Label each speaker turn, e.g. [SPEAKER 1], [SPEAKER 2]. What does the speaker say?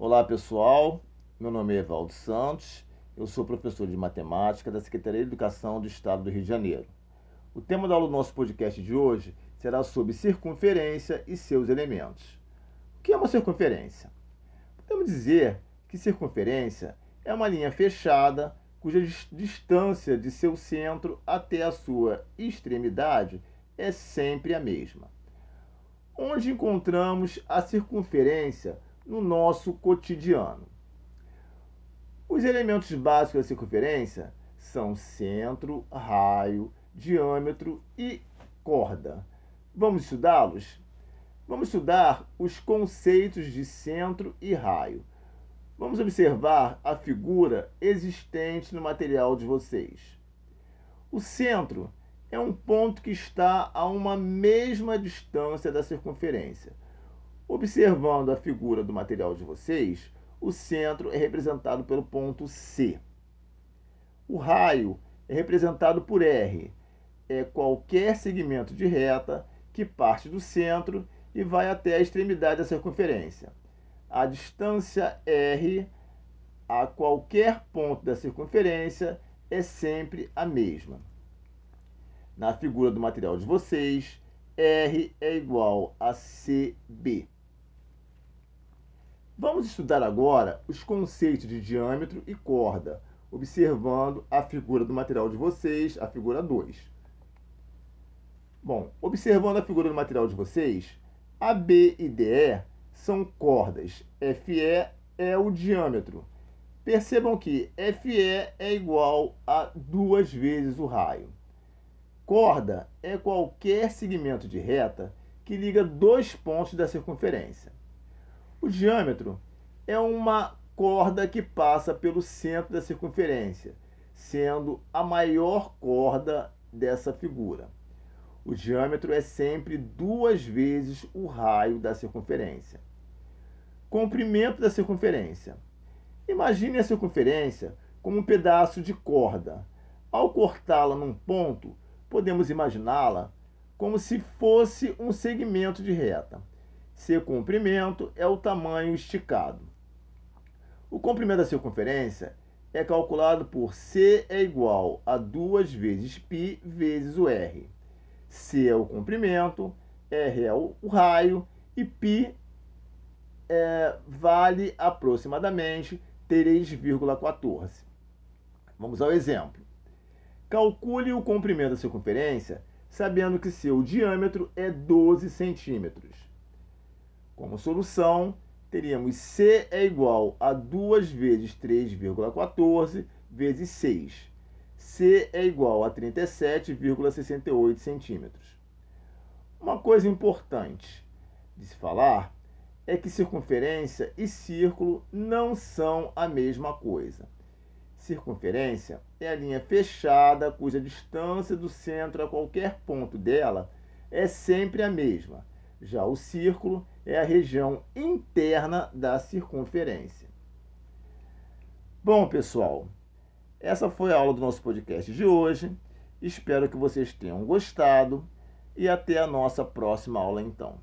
[SPEAKER 1] Olá pessoal, meu nome é Evaldo Santos, eu sou professor de matemática da Secretaria de Educação do Estado do Rio de Janeiro. O tema do nosso podcast de hoje será sobre circunferência e seus elementos. O que é uma circunferência? Podemos dizer que circunferência é uma linha fechada cuja distância de seu centro até a sua extremidade é sempre a mesma. Onde encontramos a circunferência no nosso cotidiano. Os elementos básicos da circunferência são centro, raio, diâmetro e corda. Vamos estudá-los? Vamos estudar os conceitos de centro e raio. Vamos observar a figura existente no material de vocês. O centro é um ponto que está a uma mesma distância da circunferência. Observando a figura do material de vocês, o centro é representado pelo ponto C. O raio é representado por R. É qualquer segmento de reta que parte do centro e vai até a extremidade da circunferência. A distância R a qualquer ponto da circunferência é sempre a mesma. Na figura do material de vocês, R é igual a CB. Vamos estudar agora os conceitos de diâmetro e corda, observando a figura do material de vocês, a figura 2. Bom, observando a figura do material de vocês, AB e DE são cordas, FE é o diâmetro. Percebam que FE é igual a duas vezes o raio. Corda é qualquer segmento de reta que liga dois pontos da circunferência. O diâmetro é uma corda que passa pelo centro da circunferência, sendo a maior corda dessa figura. O diâmetro é sempre duas vezes o raio da circunferência. Comprimento da circunferência. Imagine a circunferência como um pedaço de corda. Ao cortá-la num ponto, podemos imaginá-la como se fosse um segmento de reta. Seu comprimento é o tamanho esticado. O comprimento da circunferência é calculado por C é igual a 2 vezes π vezes o R. C é o comprimento, R é o raio e π é, vale aproximadamente 3,14. Vamos ao exemplo. Calcule o comprimento da circunferência sabendo que seu diâmetro é 12 centímetros. Como solução, teríamos C é igual a 2 vezes 3,14 vezes 6. C é igual a 37,68 centímetros. Uma coisa importante de se falar é que circunferência e círculo não são a mesma coisa. Circunferência é a linha fechada cuja distância do centro a qualquer ponto dela é sempre a mesma. Já o círculo é a região interna da circunferência. Bom, pessoal, essa foi a aula do nosso podcast de hoje. Espero que vocês tenham gostado e até a nossa próxima aula então.